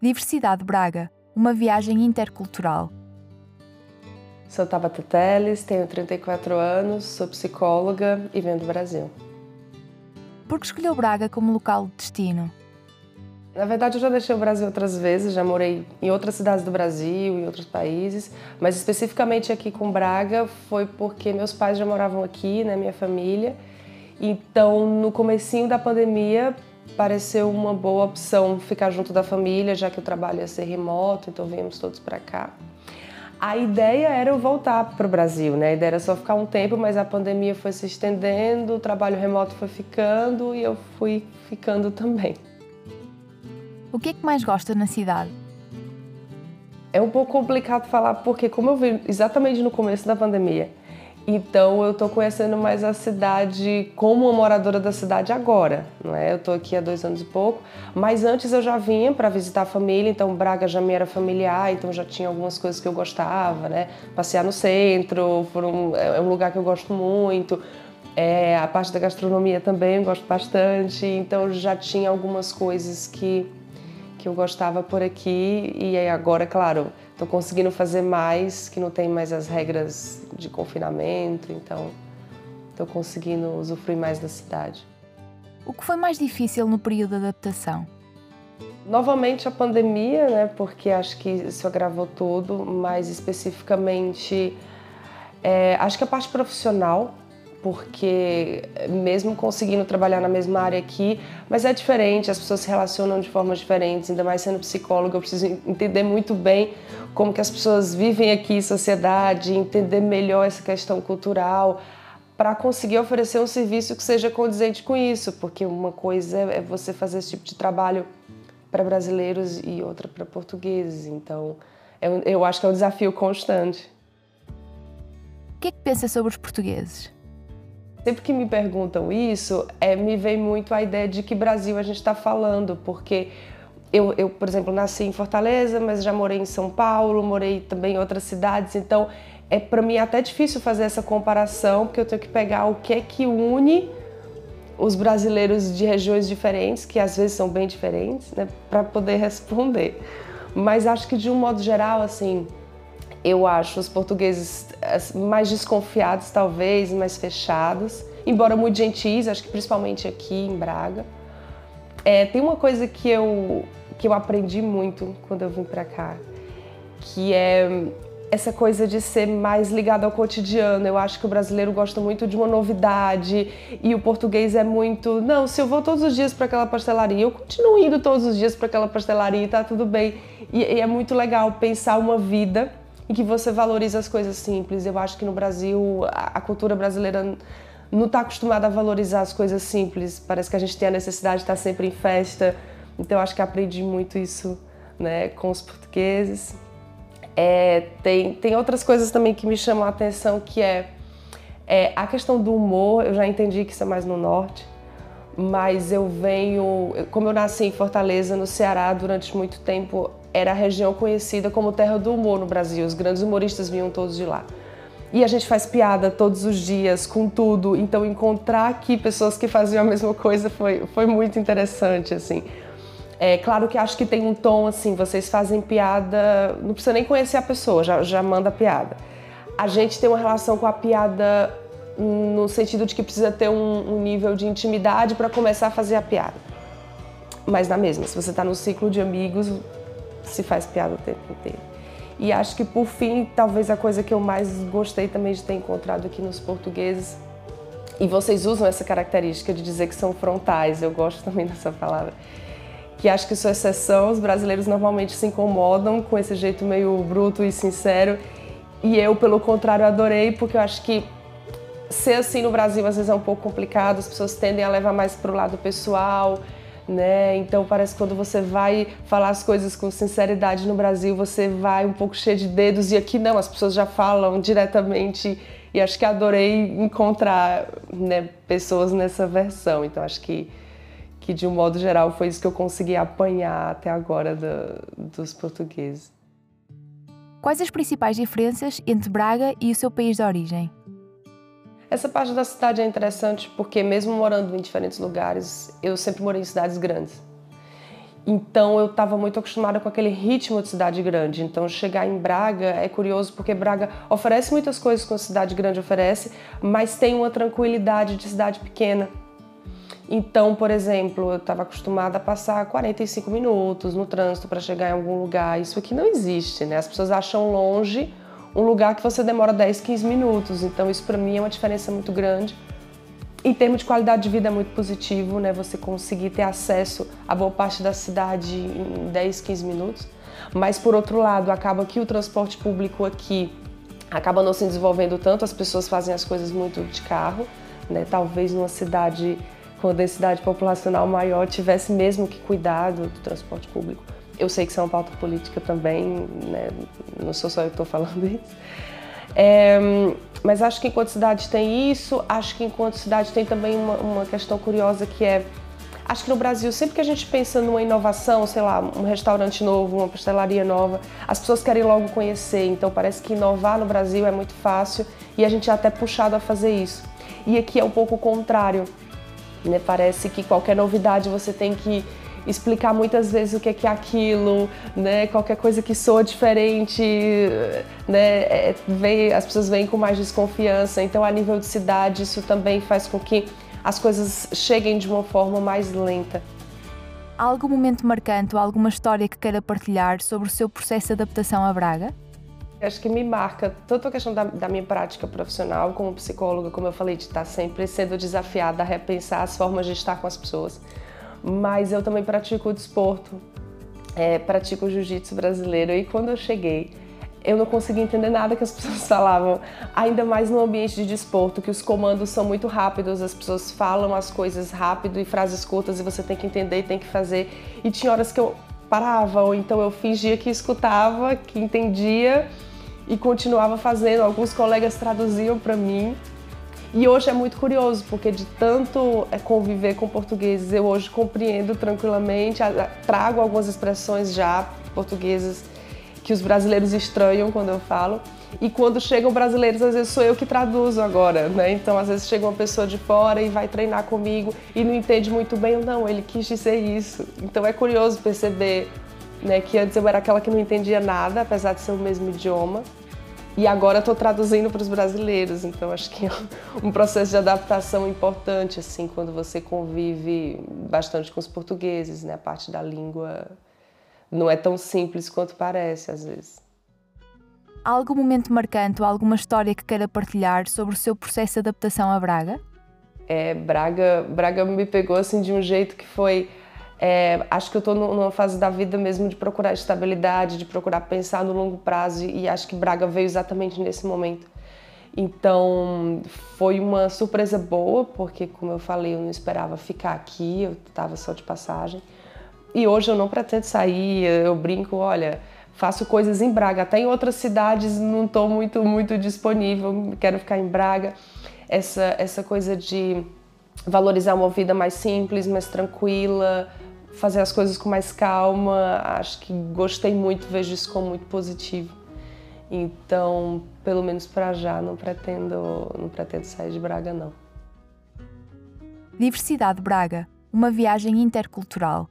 Diversidade Braga, uma viagem intercultural. Sou Tabata Teles, tenho 34 anos, sou psicóloga e venho do Brasil. Por que escolheu Braga como local de destino? Na verdade, eu já deixei o Brasil outras vezes, já morei em outras cidades do Brasil, em outros países, mas especificamente aqui com Braga foi porque meus pais já moravam aqui, né, minha família. Então, no comecinho da pandemia, pareceu uma boa opção ficar junto da família, já que o trabalho ia ser remoto, então viemos todos para cá. A ideia era eu voltar para o Brasil, né? A ideia era só ficar um tempo, mas a pandemia foi se estendendo, o trabalho remoto foi ficando e eu fui ficando também. O que é que mais gosta na cidade? É um pouco complicado falar porque como eu vi exatamente no começo da pandemia, então eu estou conhecendo mais a cidade como uma moradora da cidade agora, não é? Eu estou aqui há dois anos e pouco, mas antes eu já vinha para visitar a família, então Braga já me era familiar, então já tinha algumas coisas que eu gostava, né? Passear no centro, um, é um lugar que eu gosto muito. É, a parte da gastronomia também eu gosto bastante, então já tinha algumas coisas que, que eu gostava por aqui e agora, claro, Estou conseguindo fazer mais, que não tem mais as regras de confinamento, então estou conseguindo usufruir mais da cidade. O que foi mais difícil no período de adaptação? Novamente a pandemia, né? Porque acho que isso agravou tudo, mas especificamente é, acho que a parte profissional porque mesmo conseguindo trabalhar na mesma área aqui, mas é diferente, as pessoas se relacionam de formas diferentes, ainda mais sendo psicóloga, eu preciso entender muito bem como que as pessoas vivem aqui sociedade, entender melhor essa questão cultural, para conseguir oferecer um serviço que seja condizente com isso, porque uma coisa é você fazer esse tipo de trabalho para brasileiros e outra para portugueses, então eu acho que é um desafio constante. O que é que pensa sobre os portugueses? Sempre que me perguntam isso, é, me vem muito a ideia de que Brasil a gente está falando, porque eu, eu, por exemplo, nasci em Fortaleza, mas já morei em São Paulo, morei também em outras cidades, então é para mim até difícil fazer essa comparação, porque eu tenho que pegar o que é que une os brasileiros de regiões diferentes, que às vezes são bem diferentes, né, para poder responder. Mas acho que de um modo geral, assim, eu acho os portugueses mais desconfiados, talvez, mais fechados, embora muito gentis, acho que principalmente aqui em Braga. É, tem uma coisa que eu, que eu aprendi muito quando eu vim para cá, que é essa coisa de ser mais ligado ao cotidiano. Eu acho que o brasileiro gosta muito de uma novidade e o português é muito, não, se eu vou todos os dias para aquela pastelaria, eu continuo indo todos os dias para aquela pastelaria e tá tudo bem. E, e é muito legal pensar uma vida em que você valoriza as coisas simples. Eu acho que no Brasil a, cultura brasileira não está acostumada a valorizar as coisas simples. Parece que a gente tem a necessidade de estar sempre em festa. Então acho que aprendi muito isso né, com os portugueses. É, tem, tem outras coisas também que me chamam a atenção que é, é a questão do humor. Eu já entendi que isso é mais no norte mas eu venho, como eu nasci em Fortaleza, no Ceará, durante muito tempo era a região conhecida como terra do humor no Brasil. Os grandes humoristas vinham todos de lá. E a gente faz piada todos os dias com tudo, então encontrar aqui pessoas que faziam a mesma coisa foi, foi muito interessante, assim. É claro que acho que tem um tom assim, vocês fazem piada, não precisa nem conhecer a pessoa, já, já manda piada. A gente tem uma relação com a piada no sentido de que precisa ter um, um nível de intimidade para começar a fazer a piada. Mas na mesma, se você está no ciclo de amigos, se faz piada o tempo inteiro. E acho que por fim, talvez a coisa que eu mais gostei também de ter encontrado aqui nos portugueses, e vocês usam essa característica de dizer que são frontais, eu gosto também dessa palavra, que acho que sua exceção, os brasileiros normalmente se incomodam com esse jeito meio bruto e sincero, e eu, pelo contrário, adorei, porque eu acho que ser assim no Brasil às vezes é um pouco complicado, as pessoas tendem a levar mais para o lado pessoal, né? Então parece que quando você vai falar as coisas com sinceridade no Brasil, você vai um pouco cheio de dedos e aqui não, as pessoas já falam diretamente e acho que adorei encontrar né, pessoas nessa versão. Então acho que que de um modo geral foi isso que eu consegui apanhar até agora do, dos portugueses. Quais as principais diferenças entre Braga e o seu país de origem? Essa parte da cidade é interessante porque, mesmo morando em diferentes lugares, eu sempre morei em cidades grandes. Então eu estava muito acostumada com aquele ritmo de cidade grande. Então chegar em Braga é curioso porque Braga oferece muitas coisas que uma cidade grande oferece, mas tem uma tranquilidade de cidade pequena. Então, por exemplo, eu estava acostumada a passar 45 minutos no trânsito para chegar em algum lugar. Isso aqui não existe, né? As pessoas acham longe um lugar que você demora 10, 15 minutos. Então, isso para mim é uma diferença muito grande. Em termos de qualidade de vida é muito positivo, né? Você conseguir ter acesso a boa parte da cidade em 10, 15 minutos. Mas por outro lado, acaba que o transporte público aqui acaba não se desenvolvendo tanto, as pessoas fazem as coisas muito de carro, né? Talvez numa cidade com densidade populacional maior tivesse mesmo que cuidar do, do transporte público. Eu sei que isso é uma pauta política também, né? não sou só eu que estou falando isso. É, mas acho que enquanto cidade tem isso, acho que enquanto cidade tem também uma, uma questão curiosa que é Acho que no Brasil, sempre que a gente pensa numa inovação, sei lá, um restaurante novo, uma pastelaria nova, as pessoas querem logo conhecer. Então parece que inovar no Brasil é muito fácil e a gente é até puxado a fazer isso. E aqui é um pouco o contrário. Né? Parece que qualquer novidade você tem que explicar muitas vezes o que é, que é aquilo, né? Qualquer coisa que soa diferente, né? É, vem, as pessoas vêm com mais desconfiança. Então, a nível de cidade, isso também faz com que as coisas cheguem de uma forma mais lenta. Há algum momento marcante ou alguma história que queira partilhar sobre o seu processo de adaptação a Braga? Acho que me marca tanto a questão da, da, minha prática profissional como psicóloga, como eu falei, de estar sempre sendo desafiada a repensar as formas de estar com as pessoas. Mas eu também pratico o desporto, é, pratico o jiu-jitsu brasileiro e quando eu cheguei, eu não conseguia entender nada que as pessoas falavam, ainda mais no ambiente de desporto, que os comandos são muito rápidos, as pessoas falam as coisas rápido e frases curtas e você tem que entender e tem que fazer. E tinha horas que eu parava, ou então eu fingia que escutava, que entendia e continuava fazendo. Alguns colegas traduziam para mim. E hoje é muito curioso, porque de tanto é, conviver com portugueses, eu hoje compreendo tranquilamente, trago algumas expressões já portuguesas que os brasileiros estranham quando eu falo. E quando chegam brasileiros, às vezes sou eu que traduzo agora, né? Então, às vezes chega uma pessoa de fora e vai treinar comigo e não entende muito bem, não, ele quis dizer isso. Então é curioso perceber né, que antes eu era aquela que não entendia nada, apesar de ser o mesmo idioma. E agora estou traduzindo para os brasileiros, então acho que é um processo de adaptação importante, assim, quando você convive bastante com os portugueses, né? A parte da língua não é tão simples quanto parece, às vezes. Há algum momento marcante ou alguma história que queira partilhar sobre o seu processo de adaptação a Braga? É, Braga, Braga me pegou assim de um jeito que foi é, acho que eu estou numa fase da vida mesmo de procurar estabilidade, de procurar pensar no longo prazo e acho que Braga veio exatamente nesse momento. Então foi uma surpresa boa, porque como eu falei, eu não esperava ficar aqui, eu estava só de passagem. E hoje eu não pretendo sair, eu brinco, olha, faço coisas em Braga, até em outras cidades não estou muito muito disponível, quero ficar em Braga. Essa essa coisa de valorizar uma vida mais simples, mais tranquila, fazer as coisas com mais calma. Acho que gostei muito, vejo isso como muito positivo. Então, pelo menos para já, não pretendo, não pretendo sair de Braga não. Diversidade Braga, uma viagem intercultural